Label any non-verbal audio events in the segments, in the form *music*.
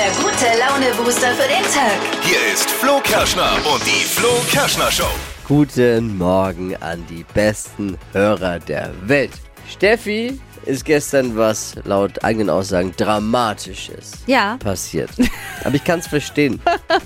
der gute Laune-Booster für den Tag. Hier ist Flo Kerschner und die Flo Kerschner Show. Guten Morgen an die besten Hörer der Welt. Steffi ist gestern was laut eigenen Aussagen Dramatisches Ja. passiert. Aber ich kann es verstehen.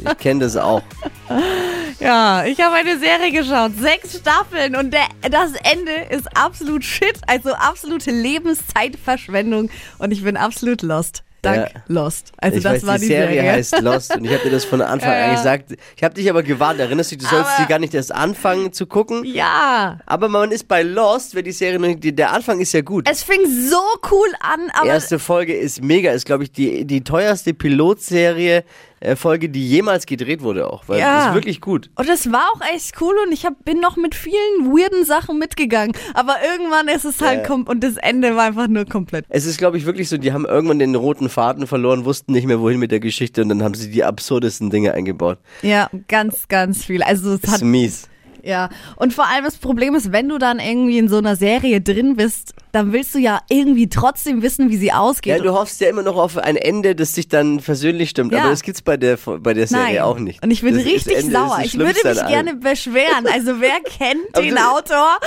Ich kenne das auch. *laughs* Ja, ich habe eine Serie geschaut. Sechs Staffeln und der, das Ende ist absolut shit. Also absolute Lebenszeitverschwendung. Und ich bin absolut lost. Dank Ja. Lost. Also ich das weiß, war die die Serie, Serie. heißt Lost und ich habe dir das von *laughs* Anfang an gesagt. Ich habe dich aber gewarnt. Erinnerst du dich, du sollst Aber- sie gar nicht erst anfangen zu gucken. Ja. Aber man ist bei Lost, wer die Serie noch nicht, die- der Anfang ist ja gut. Es fing so cool an, aber Erste Folge ist mega, ist glaube ich die, die teuerste Pilotserie Folge, die jemals gedreht wurde auch, weil Ja. das ist wirklich gut. Und es war auch echt cool und ich hab, bin noch mit vielen weirden Sachen mitgegangen. Aber irgendwann ist es halt Ja. und das Ende war einfach nur komplett. Es ist glaube ich wirklich so, die haben irgendwann den roten Faden verloren, wussten nicht mehr wohin mit der Geschichte und dann haben sie die absurdesten Dinge eingebaut. Ja, ganz, ganz viel. Also es Das hat ist mies. Ja, und vor allem das Problem ist, wenn du dann irgendwie in so einer Serie drin bist, dann willst du ja irgendwie trotzdem wissen, wie sie ausgeht. Ja, du hoffst ja immer noch auf ein Ende, das dich dann versöhnlich stimmt, Ja. aber das gibt's bei der bei der Serie Nein. auch nicht. Und ich bin das richtig Ende sauer. Ich würde mich gerne beschweren. Also wer *laughs* kennt den du- Autor?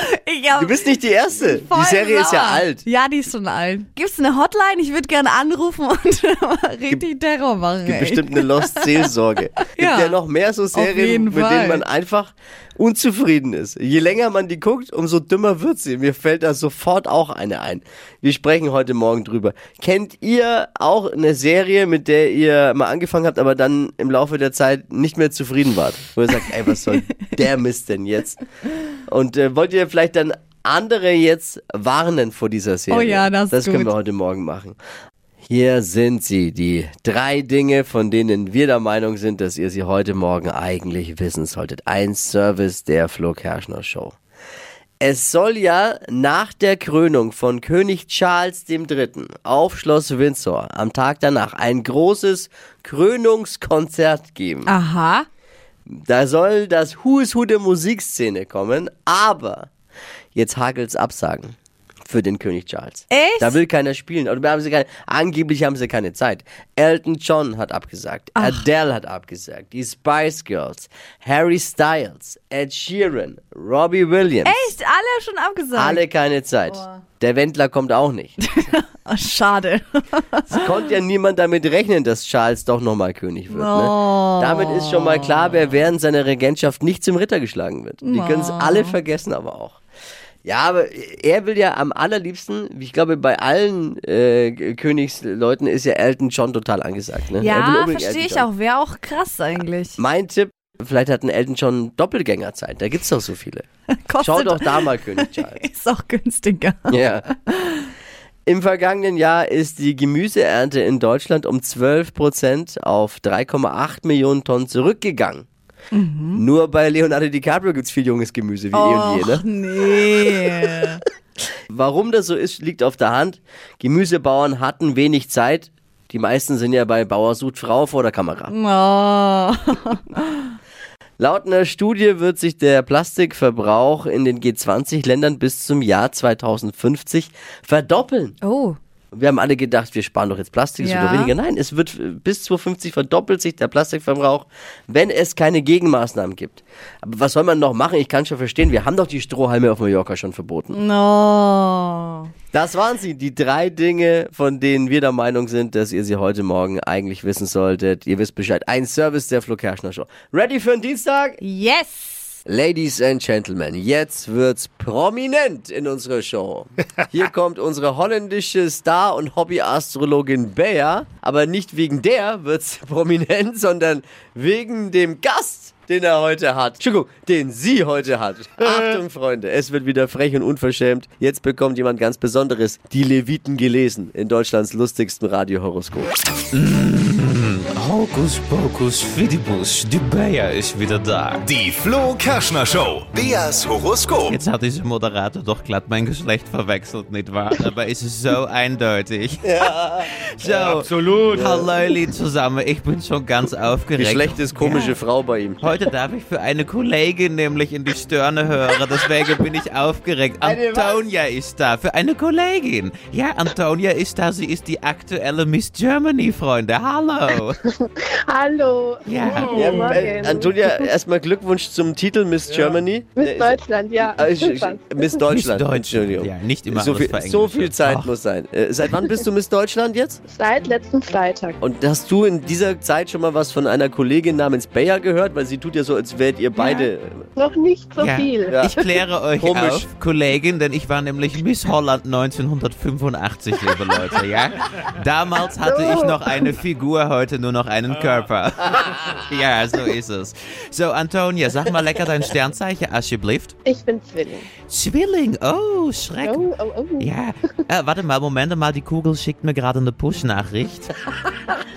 Hab Du bist nicht die erste. Die Serie ist ja sauer. alt. Ja, die ist schon alt. Gibt's eine Hotline? Ich würde gerne anrufen und *laughs* richtig Terror machen. Gibt ey. bestimmt eine Lost Seelsorge. *laughs* Gibt ja. Ja. noch mehr so Serien, mit Fall. denen man einfach unzufrieden ist. Je länger man die guckt, umso dümmer wird sie. Mir fällt da sofort auch eine ein. Wir sprechen heute Morgen drüber. Kennt ihr auch eine Serie, mit der ihr mal angefangen habt, aber dann im Laufe der Zeit nicht mehr zufrieden wart? Wo ihr sagt, ey, was soll *laughs* der Mist denn jetzt? Und äh, wollt ihr vielleicht dann andere jetzt warnen vor dieser Serie? Oh ja, das ist Das können wir heute Morgen machen. Hier sind sie, die drei Dinge, von denen wir der Meinung sind, dass ihr sie heute Morgen eigentlich wissen solltet. Ein Service der Flo Kerschner Show. Es soll ja nach der Krönung von König Charles III. auf Schloss Windsor am Tag danach ein großes Krönungskonzert geben. Aha. Da soll das Who is Who der Musikszene kommen, aber jetzt hakelt's Absagen für den König Charles. Echt? Da will keiner spielen. Oder haben sie keine, angeblich haben sie keine Zeit. Elton John hat abgesagt. Adele hat abgesagt. Die Spice Girls. Harry Styles. Ed Sheeran. Robbie Williams. Echt? Alle schon abgesagt? Alle keine Zeit. Der Wendler kommt auch nicht. *laughs* Oh, schade. Es konnte ja niemand damit rechnen, dass Charles doch nochmal König wird. Ne? Damit ist schon mal klar, wer während seiner Regentschaft nicht zum Ritter geschlagen wird. Die können es alle vergessen, aber auch. Ja, aber er will ja am allerliebsten, ich glaube, bei allen äh, Königsleuten ist ja Elton John total angesagt. Ne? Ja, verstehe ich auch. Wäre auch krass eigentlich. Mein Tipp, vielleicht hat ein Elton John Doppelgängerzeit. Da gibt's doch so viele. *laughs* Kostet, Schau doch da mal König Charles. *laughs* Ist auch günstiger. Ja. Im vergangenen Jahr ist die Gemüseernte in Deutschland um 12 Prozent auf 3,8 Millionen Tonnen zurückgegangen. Nur bei Leonardo DiCaprio gibt's viel junges Gemüse wie eh und je. Och, Ne? nee. *laughs* Warum das so ist, liegt auf der Hand. Gemüsebauern hatten wenig Zeit. Die meisten sind ja bei Bauer sucht Frau vor der Kamera. *laughs* Oh. Laut einer Studie wird sich der Plastikverbrauch in den G20-Ländern bis zum Jahr 2050 verdoppeln. oh. Wir haben alle gedacht, wir sparen doch jetzt Plastik, es wird Ja. doch weniger. Nein, es wird bis 2050 verdoppelt sich der Plastikverbrauch, wenn es keine Gegenmaßnahmen gibt. Aber was soll man noch machen? Ich kann schon verstehen, wir haben doch die Strohhalme auf Mallorca schon verboten. No. Das waren sie, die drei Dinge, von denen wir der Meinung sind, dass ihr sie heute Morgen eigentlich wissen solltet. Ihr wisst Bescheid. Ein Service der Flo Kerschner Show. Ready für den Dienstag? Yes. Ladies and Gentlemen, jetzt wird's prominent in unserer Show. *laughs* Hier kommt unsere holländische Star- und Hobbyastrologin Bea, aber nicht wegen der wird's *laughs* prominent, sondern wegen dem Gast, den er heute hat. Entschuldigung, den sie heute hat. *laughs* Achtung, Freunde, es wird wieder frech und unverschämt. Jetzt bekommt jemand ganz Besonderes die Leviten gelesen in Deutschlands lustigstem Radiohoroskop. Hokus pokus fidibus, die Bea ist wieder da. Die Flo Kerschner Show. Beas Horoskop. Jetzt hat diese Moderator doch glatt mein Geschlecht verwechselt, nicht wahr? *laughs* Aber es ist so eindeutig. Ja, *laughs* so, Absolut. Hallo, liebe zusammen, ich bin schon ganz aufgeregt. Geschlecht ist komische Frau bei ihm. Heute Heute darf ich für eine Kollegin nämlich in die Stirne hören, deswegen bin ich aufgeregt. Antonia ist da, für eine Kollegin. Ja, Antonia ist da, sie ist die aktuelle Miss Germany, Freunde. Hallo. *laughs* Hallo. Ja. Ja, Morgen. äh, Antonia, erstmal Glückwunsch zum Titel Miss Germany. Miss Äh, Deutschland, ja. äh, ich- ich-. Miss Deutschland. Miss Deutschland. Ja, nicht immer so viel, so viel Zeit Ach. muss sein. Äh, seit wann bist du Miss Deutschland jetzt? Seit letzten Freitag. Und hast du in dieser Zeit schon mal was von einer Kollegin namens Bayer gehört? Weil sie tut ja so, als wärt ihr beide. Noch nicht so Ja. viel. Ja. Ich kläre *laughs* euch Komisch. auf, Kollegin, denn ich war nämlich Miss Holland 1985, liebe Leute, ja? Damals hatte ich noch eine Figur, heute nur noch einen Körper. *laughs* ja, so ist es. So, Antonia, sag mal lecker dein Sternzeichen, alsjeblieft. Ich bin Zwilling. Zwilling, oh, Schreck. Oh, oh, oh. Ja, äh, warte mal, Moment mal, die Kugel schickt mir gerade eine Push-Nachricht.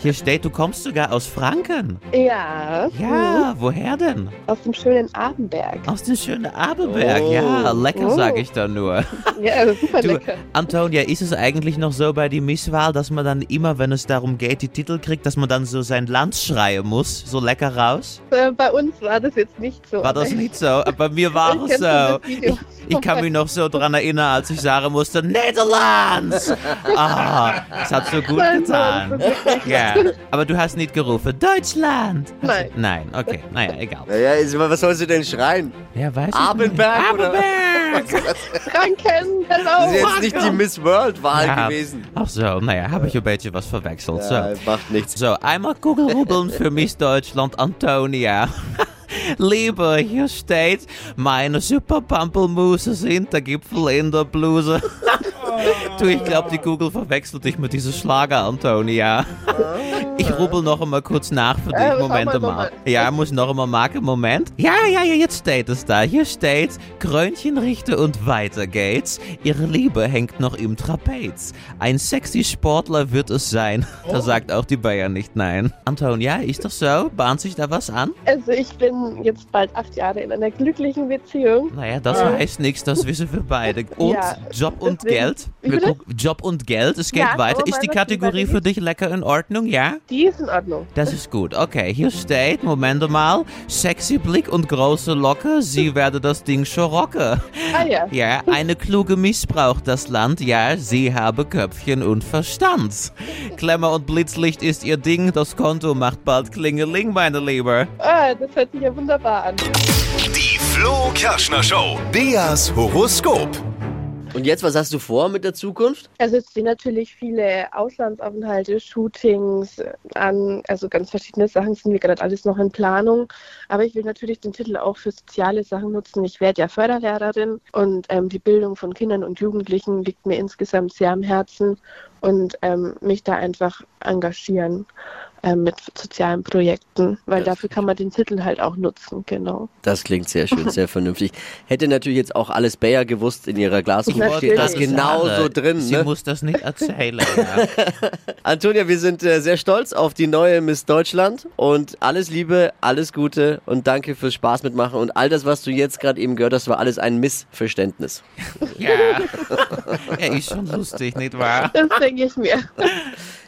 Hier steht, du kommst sogar aus Franken. Ja. Ja, woher denn? Aus dem schönen Abenberg. Aus dem schönen Abenberg, Oh. ja, lecker Oh. sag ich da nur. *laughs* Ja, super Du, lecker. Antonia, ist es eigentlich noch so bei der Misswahl, dass man dann immer, wenn es darum geht, die Titel kriegt, dass man dann so sein Land schreien muss, so lecker raus? Äh, Bei uns war das jetzt nicht so. War das nicht so? Bei mir *laughs* war es so. Ich, ich kann mich noch so dran erinnern, als ich sagen musste, Netherlands! Ah, das hat so gut getan. Ja, aber du hast nicht gerufen, Deutschland! Nein. Nein, okay, naja, egal. Naja, ist- was sollst du denn schreien? Ja, weiß ich Abenberg, nicht. oder? Abenberg! Franken, *laughs* Das hello. ist jetzt nicht die Miss World-Wahl Ja. gewesen. Ach so, naja, habe ich ein bisschen was verwechselt. So. Ja, macht nichts. So, einmal Kugelrubbeln für Miss Deutschland Antonia. *laughs* Liebe, hier steht, meine super Pampelmuse sind der Gipfel in der Bluse. *laughs* du, ich glaube, die Kugel verwechselt dich mit diesem Schlager, Antonia. Ich rubbel noch einmal kurz nach für dich. Äh, was Moment mal. Ja, muss noch einmal machen. Moment. Ja, ja, ja, jetzt steht es da. Hier steht, Krönchen richte und weiter geht's. Ihre Liebe hängt noch im Trapez. Ein sexy Sportler wird es sein. Da sagt auch die Bayern nicht nein. Antonia, ist das so? Bahnt sich da was an? Also ich bin jetzt bald acht Jahre in einer glücklichen Beziehung. Naja, das heißt nichts, das wissen wir beide. *laughs* Und Ja, Job und deswegen- Geld? Wir gucken- Job und Geld, es geht Ja, weiter. Ist die Kategorie für dich lecker in Ordnung, ja? Die ist in Ordnung. Das ist gut. Okay, hier steht, Moment mal, sexy Blick und große Locke, sie *laughs* werde das Ding schon rocken. Ah ja. Ja, eine kluge missbraucht das Land, ja, sie habe Köpfchen und Verstand. Klemmer und Blitzlicht ist ihr Ding, das Konto macht bald Klingeling, meine Liebe. Ah, das hört sich ja wunderbar an. Die Flo Kerschner Show. Beas Horoskop. Und jetzt, was hast du vor mit der Zukunft? Also es stehen natürlich viele Auslandsaufenthalte, Shootings äh, an, also ganz verschiedene Sachen sind mir gerade alles noch in Planung. Aber ich will natürlich den Titel auch für soziale Sachen nutzen. Ich werde ja Förderlehrerin und ähm, die Bildung von Kindern und Jugendlichen liegt mir insgesamt sehr am Herzen und ähm, mich da einfach engagieren ähm, mit sozialen Projekten, weil Das dafür kann man den Titel halt auch nutzen, genau. Das klingt sehr schön, sehr *laughs* vernünftig. Hätte natürlich jetzt auch alles Bayer gewusst in ihrer Glaskugel. Steht das genau so drin. Sie Ne? muss das nicht erzählen. Ja. *laughs* Antonia, wir sind äh, sehr stolz auf die neue Miss Deutschland und alles Liebe, alles Gute und danke fürs Spaß mitmachen und all das, was du jetzt gerade eben gehört hast, war alles ein Missverständnis. ja. *laughs* Er ist schon lustig, nicht wahr? Das denke ich mir.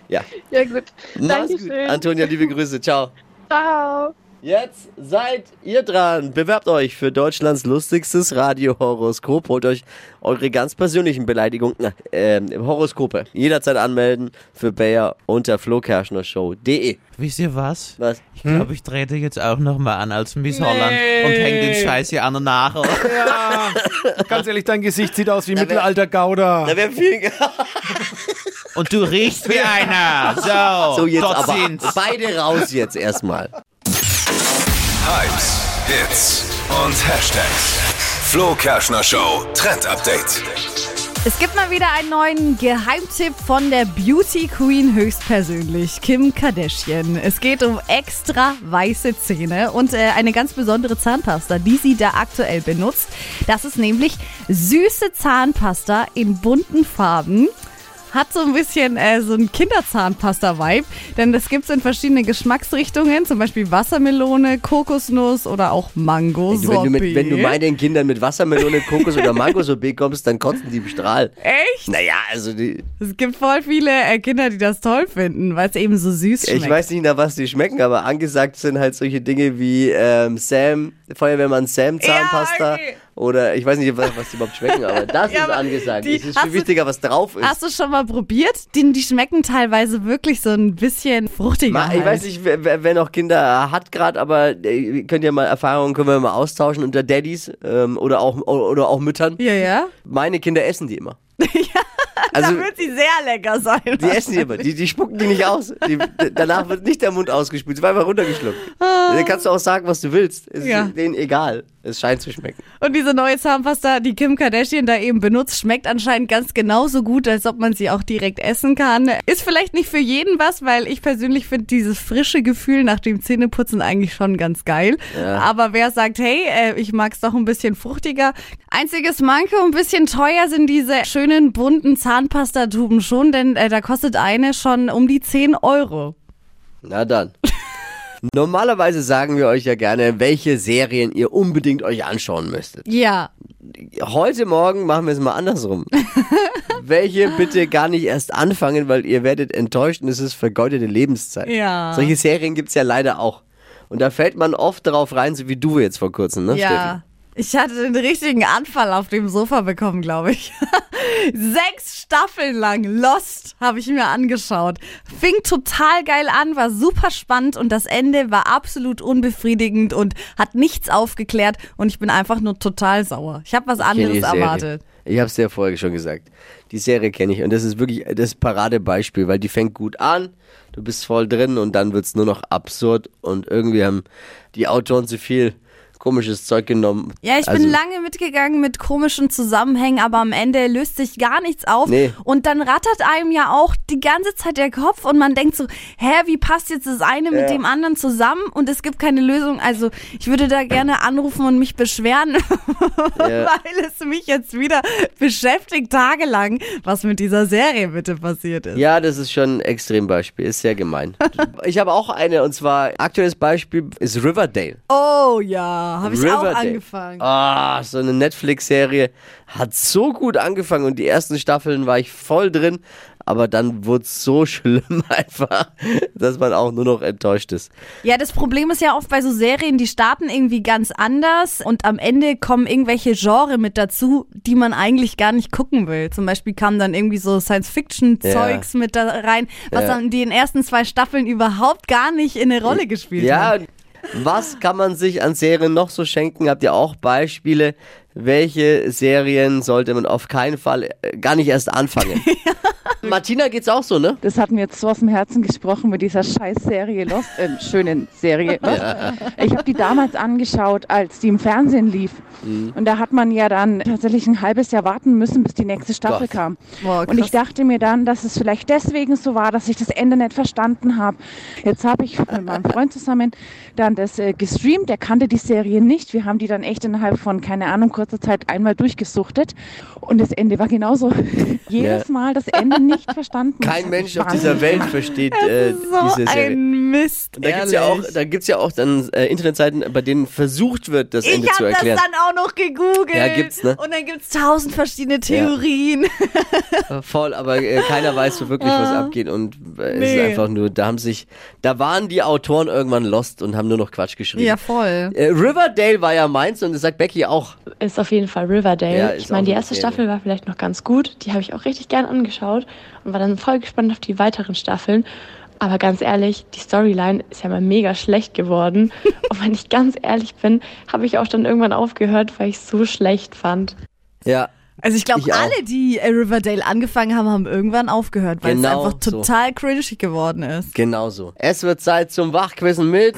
Ja. Ja gut. Mach's gut. Dankeschön. Antonia, liebe Grüße. Ciao. Ciao. Jetzt seid ihr dran. Bewerbt euch für Deutschlands lustigstes Radiohoroskop. Holt euch eure ganz persönlichen Beleidigungen, äh, Horoskope. Jederzeit anmelden für Bayer unter flokerschnershow.de. Wisst ihr was? Was? Ich glaube, ich trete jetzt auch nochmal an als Miss Holland und hänge den Scheiß hier an den Nagel. Ja, ganz ehrlich, dein Gesicht sieht aus wie Mittelalter Gouda. Da wäre viel. Und du riechst wie einer. So, *laughs* So, jetzt dort aber sind's. beide raus jetzt erstmal. Hypes, Hits und Hashtags. Flo Kerschner Show Trend Update. Es gibt mal wieder einen neuen Geheimtipp von der Beauty Queen höchstpersönlich, Kim Kardashian. Es geht um extra weiße Zähne und äh, eine ganz besondere Zahnpasta, die sie da aktuell benutzt. Das ist nämlich süße Zahnpasta in bunten Farben. Hat so ein bisschen äh, so ein Kinderzahnpasta-Vibe, denn das gibt's in verschiedene Geschmacksrichtungen, zum Beispiel Wassermelone, Kokosnuss oder auch mango Wenn du, mit, wenn du meinen Kindern mit Wassermelone, Kokos oder Mangosorbet kommst, dann kotzen die im Strahl. Echt? Naja, also die, Es gibt voll viele äh, Kinder, die das toll finden, weil es eben so süß schmeckt. ich weiß nicht, nach was die schmecken, aber angesagt sind halt solche Dinge wie ähm, Sam, Feuerwehrmann Sam Zahnpasta. Ja, okay. Oder ich weiß nicht, was, die überhaupt schmecken, aber das Ja, ist angesagt. die- es ist viel du- wichtiger, was drauf ist. Hast du schon mal probiert? Die, die schmecken teilweise wirklich so ein bisschen fruchtiger. Ma, ich halt. weiß nicht, wer, wer noch Kinder hat gerade, aber äh, könnt ihr mal Erfahrungen, können wir mal austauschen unter Daddys ähm, oder, auch, oder auch Müttern. Ja, ja. Meine Kinder essen die immer. *laughs* Also, da wird sie sehr lecker sein. die essen die immer. Die, die spucken die nicht aus. Die, danach wird nicht der Mund ausgespült. Es war einfach runtergeschluckt. Dann kannst du auch sagen, was du willst. Es Ah. Ja. ist denen egal. Es scheint zu schmecken. Und diese neue Zahnpasta, die Kim Kardashian da eben benutzt, schmeckt anscheinend ganz genauso gut, als ob man sie auch direkt essen kann. Ist vielleicht nicht für jeden was, weil ich persönlich finde dieses frische Gefühl nach dem Zähneputzen eigentlich schon ganz geil. Aber wer sagt, hey, äh, ich mag's doch ein bisschen fruchtiger. Einziges Manko, ein bisschen teuer sind diese schönen bunten Zahnpastatuben schon, denn äh, da kostet eine schon um die 10 Euro. Na dann. *laughs* Normalerweise sagen wir euch ja gerne, welche Serien ihr unbedingt euch anschauen müsstet. Ja. Heute Morgen machen wir es mal andersrum. *laughs* welche bitte gar nicht erst anfangen, weil ihr werdet enttäuscht und es ist vergeudete Lebenszeit. Ja. Solche Serien gibt's ja leider auch. Und da fällt man oft darauf rein, so wie du jetzt vor kurzem, ne, Steffi? Ja. Ich hatte den richtigen Anfall auf dem Sofa bekommen, glaube ich. *laughs* Sechs Staffeln lang Lost habe ich mir angeschaut. Fing total geil an, war super spannend und das Ende war absolut unbefriedigend und hat nichts aufgeklärt und ich bin einfach nur total sauer. Ich habe was anderes erwartet. Ich habe es ja vorher schon gesagt. Die Serie kenne ich und das ist wirklich das Paradebeispiel, weil die fängt gut an, du bist voll drin und dann wird's nur noch absurd und irgendwie haben die Autoren zu viel komisches Zeug genommen. Ja, ich Also- bin lange mitgegangen mit komischen Zusammenhängen, aber am Ende löst sich gar nichts auf. Nee. Und dann rattert einem ja auch die ganze Zeit der Kopf und man denkt so, hä, wie passt jetzt das eine mit dem anderen zusammen? Und es gibt keine Lösung. Also ich würde da gerne anrufen und mich beschweren, *laughs* Ja. weil es mich jetzt wieder beschäftigt tagelang, was mit dieser Serie bitte passiert ist. Ja, das ist schon ein Extrembeispiel, ist sehr gemein. *laughs* ich habe auch eine und zwar aktuelles Beispiel ist Riverdale. Oh ja, habe ich auch angefangen. Ah, so eine Netflix-Serie hat so gut angefangen und die ersten Staffeln war ich voll drin, aber dann wurde es so *laughs* schlimm einfach, dass man auch nur noch enttäuscht ist. Ja, das Problem ist ja oft bei so Serien, die starten irgendwie ganz anders und am Ende kommen irgendwelche Genre mit dazu, die man eigentlich gar nicht gucken will. Zum Beispiel kam dann irgendwie so Science-Fiction-Zeugs mit da rein, was Ja. dann die in den ersten zwei Staffeln überhaupt gar nicht in eine Rolle gespielt Ja, hat. Was kann man sich an Serien noch so schenken? Habt ihr auch Beispiele? Welche Serien sollte man auf keinen Fall äh, gar nicht erst anfangen? *laughs* Martina geht's auch so, ne? Das hat mir jetzt so aus dem Herzen gesprochen mit dieser Scheißserie Lost, äh, schönen Serie *laughs* Lost. Ich habe die damals angeschaut, als die im Fernsehen lief. Mhm. Und da hat man ja dann tatsächlich ein halbes Jahr warten müssen, bis die nächste Staffel Gott. kam. Boah, Und ich dachte mir dann, dass es vielleicht deswegen so war, dass ich das Ende nicht verstanden habe. Jetzt habe ich mit meinem Freund zusammen dann das äh, gestreamt. Der kannte die Serie nicht. Wir haben die dann echt innerhalb von, keine Ahnung, kurzer Zeit einmal durchgesuchtet. Und das Ende war genauso. *laughs* Jedes Mal das Ende nicht verstanden. Kein Mensch auf dieser Welt versteht äh, so diese Serie. ein Mist. Da gibt's ja auch, da gibt's ja auch dann äh, Internetseiten, bei denen versucht wird, das Ende ich zu habe das erklären. dann auch noch gegoogelt. Ja, gibt's, ne? Und dann gibt's tausend verschiedene Theorien. *laughs* Voll, aber äh, keiner weiß so wirklich, was abgeht und äh, es ist Nee. einfach nur, da haben sich, da waren die Autoren irgendwann lost und haben nur noch Quatsch geschrieben. Ja, voll. Äh, Riverdale war ja meins und das sagt Becky auch. Ist auf jeden Fall Riverdale. Ja, ich meine, die erste Serie. Staffel war vielleicht noch ganz gut. Die habe ich auch richtig gern angeschaut und war dann voll gespannt auf die weiteren Staffeln. Aber ganz ehrlich, die Storyline ist ja mal mega schlecht geworden. *laughs* und wenn ich ganz ehrlich bin, habe ich auch dann irgendwann aufgehört, weil ich es so schlecht fand. Ja, Also ich glaube, alle, die äh, Riverdale angefangen haben, haben irgendwann aufgehört, weil Genau es einfach so. total cringy geworden ist. genau so. Es wird Zeit zum Wachquissen mit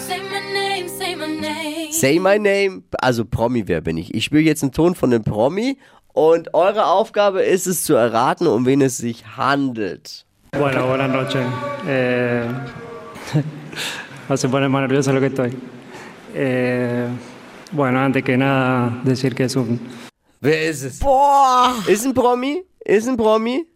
Say My Name, also Promi, wer bin ich? Ich spiele jetzt einen Ton von einem Promi und eure Aufgabe ist es zu erraten, um wen es sich handelt. Bueno, buenas noches. Eh, no se pone más nervioso lo que estoy. Eh, bueno, antes que nada, decir que es un, Wer ist es? Boah! Ist ein Promi? Ist ein Promi?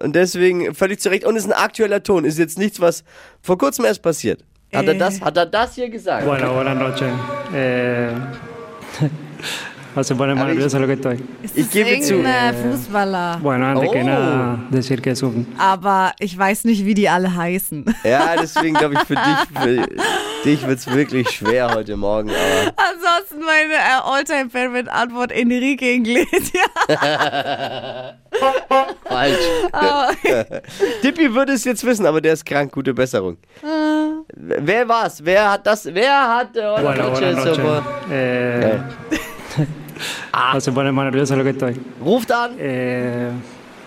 und deswegen völlig zurecht. Und ist ein aktueller Ton, ist jetzt nichts, was vor kurzem erst passiert. Hat er Äh. das, hat er das hier gesagt? Bueno, buenas noches. Eh, se pone nervioso lo que estoy. Ich gebe zu. Fußballer? Bueno, antes que Oh. nada, decir que es un Aber ich weiß nicht, wie die alle heißen. Ja, deswegen glaube ich, für dich, für *laughs* dich wird es wirklich schwer heute Morgen. Aber Ansonsten meine äh, Alltime-Favorite-Antwort Enrique Iglesias. *laughs* falsch. Aber Dippi würde es jetzt wissen, aber der ist krank. Gute Besserung. Wer war's? Wer hat das? Wer hat äh, Bueno, buenas noches. super- Eh, no se pone más nervioso lo que estoy. Ruft an. Eh,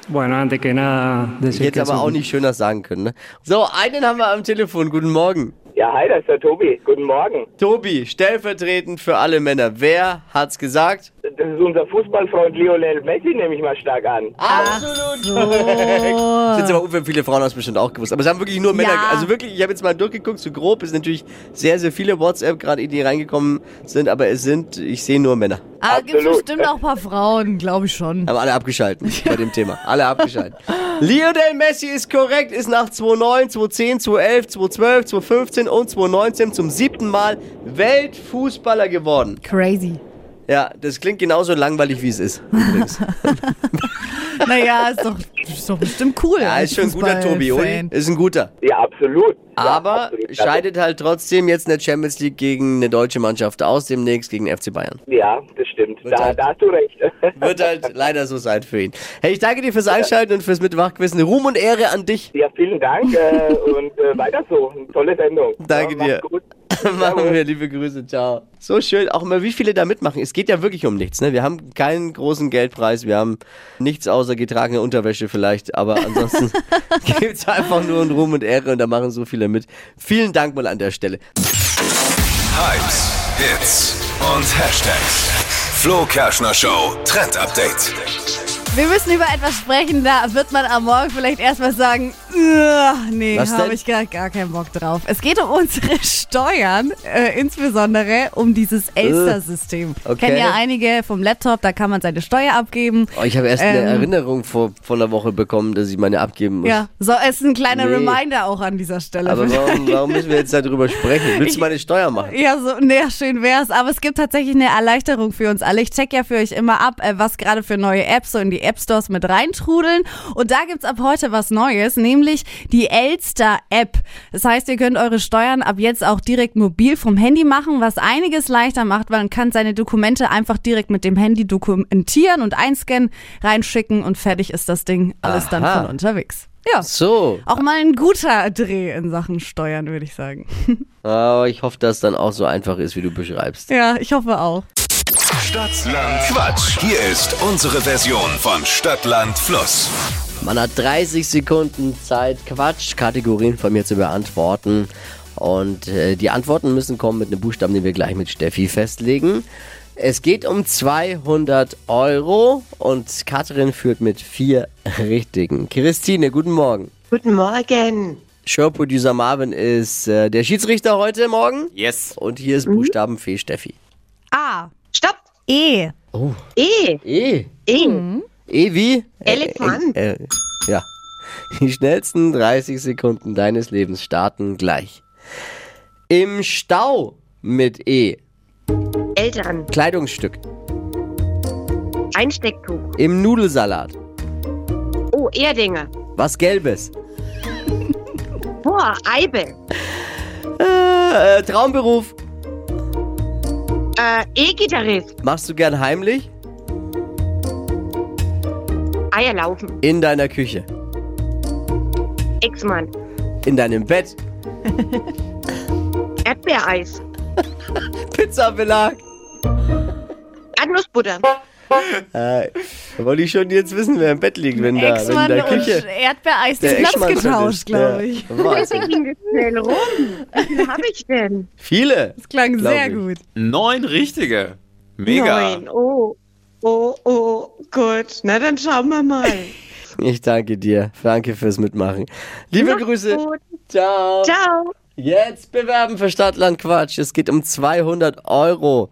bueno, antes que nada, es aber auch nicht schöner sagen können. Ne? So, einen haben wir am Telefon. Guten Morgen. Ja, hi, das ist der Tobi. Guten Morgen. Tobi, stellvertretend für alle Männer. Wer hat's gesagt? Das ist unser Fußballfreund Lionel Messi, nehme ich mal stark an. Absolut. Das sind aber ungefähr viele Frauen aus bestimmt auch gewusst. Aber es haben wirklich nur Männer. Ja. Also wirklich, ich habe jetzt mal durchgeguckt, so grob ist natürlich sehr, sehr viele WhatsApp gerade, die reingekommen sind, aber es sind, ich sehe nur Männer. ah, gibt Absolut. bestimmt auch ein paar Frauen, glaube ich schon. Haben alle abgeschalten *laughs* bei dem Thema. Alle abgeschalten. Lionel Messi ist korrekt, ist nach 2009, 2010, 2011, 2012, 2015 und 2019 zum siebten Mal Weltfußballer geworden. Crazy. Ja, das klingt genauso langweilig, wie es ist. Übrigens. *laughs* Naja, ist doch, ist doch bestimmt cool. Ja, ist schon ein guter Tobi, oder? Ist ein guter. Ja, absolut. Ja, Aber absolut. scheidet halt trotzdem jetzt in der Champions League gegen eine deutsche Mannschaft aus, demnächst gegen FC Bayern. Ja, das stimmt. Wird Da, halt- da hast du recht. *laughs* Wird halt leider so sein für ihn. Hey, ich danke dir fürs Einschalten und fürs Mitwachquissen. Ruhm und Ehre an dich. Ja, vielen Dank äh, und äh, weiter so. Eine tolle Sendung. Danke ja, dir. Gut. *laughs* Machen wir, liebe Grüße, ciao. So schön, auch mal wie viele da mitmachen. Es geht ja wirklich um nichts, ne? Wir haben keinen großen Geldpreis, wir haben nichts außer getragene Unterwäsche vielleicht, aber ansonsten *laughs* *laughs* gibt's einfach nur ein Ruhm und Ehre und da machen so viele mit. Vielen Dank mal an der Stelle. Hypes, Hits und Hashtags. Flo Kerschner Show Trend Update. Wir müssen über etwas sprechen, da wird man am Morgen vielleicht erstmal sagen, "Uah, nee, habe ich gar, gar keinen Bock drauf. Es geht um unsere *laughs* Steuern, äh, insbesondere um dieses Elster-System. Äh, okay. Kennen ja einige vom Laptop, da kann man seine Steuer abgeben. Oh, ich habe erst eine Ähm. Erinnerung vor, vor einer Woche bekommen, dass ich meine abgeben muss. Ja, so es ist ein kleiner Nee. Reminder auch an dieser Stelle. Aber warum, *laughs* warum müssen wir jetzt darüber sprechen? Willst du meine Steuer machen? Ja, so, nee, schön wär's. Aber es gibt tatsächlich eine Erleichterung für uns alle. Ich check ja für euch immer ab, äh, was gerade für neue Apps so in die App Stores mit reintrudeln. Und da gibt's ab heute was Neues, nämlich die Elster-App. Das heißt, ihr könnt eure Steuern ab jetzt auch direkt mobil vom Handy machen, was einiges leichter macht, weil man kann seine Dokumente einfach direkt mit dem Handy dokumentieren und einscannen, reinschicken und fertig ist das Ding. Alles dann Aha. von unterwegs. Ja. So, Auch mal ein guter Dreh in Sachen Steuern, würde ich sagen. aber *laughs* ich hoffe, dass es dann auch so einfach ist, wie du beschreibst. Ja, ich hoffe auch. Stadtland Quatsch. Hier ist unsere Version von Stadtland Fluss. Man hat 30 Sekunden Zeit, Quatsch-Kategorien von mir zu beantworten. Und äh, die Antworten müssen kommen mit einem Buchstaben, den wir gleich mit Steffi festlegen. Es geht um 200 Euro und Katrin führt mit vier richtigen. Christine, guten Morgen. Guten Morgen. Showproducer Marvin ist äh, der Schiedsrichter heute Morgen. Yes. Und hier ist Buchstabenfee Steffi. A. Stopp. E. Oh, E. E. E. E wie? Elefant. Äh, äh, ja. Die schnellsten 30 Sekunden deines Lebens starten gleich. Im Stau mit E. Eltern. Kleidungsstück. Einstecktuch. Im Nudelsalat. Oh, Erdinge. Was Gelbes. Boah, Eibe. Äh, äh, Traumberuf. Äh, E-Gitarrist. Machst du gern heimlich? Eier laufen. In deiner Küche. Ex-Mann. In deinem Bett. *laughs* Erdbeereis. Pizzabelag. Erdnussbutter. Äh, da wollte ich schon jetzt wissen, wer im Bett liegt, wenn da, wenn in Ex-Mann der und Küche. Erdbeereis den Platz getauscht, ist. glaube Ja. ich. Wahnsinn. ging das schnell rum. Wie viel habe ich denn? Viele. Das klang sehr ich. gut. Neun richtige. Mega. Neun. Oh. Oh, oh, gut. Na, dann schauen wir mal. *laughs* Ich danke dir. Danke fürs Mitmachen. Liebe Macht's Grüße. gut. Ciao. Ciao. Jetzt bewerben für Stadtland Quatsch. Es geht um 200 Euro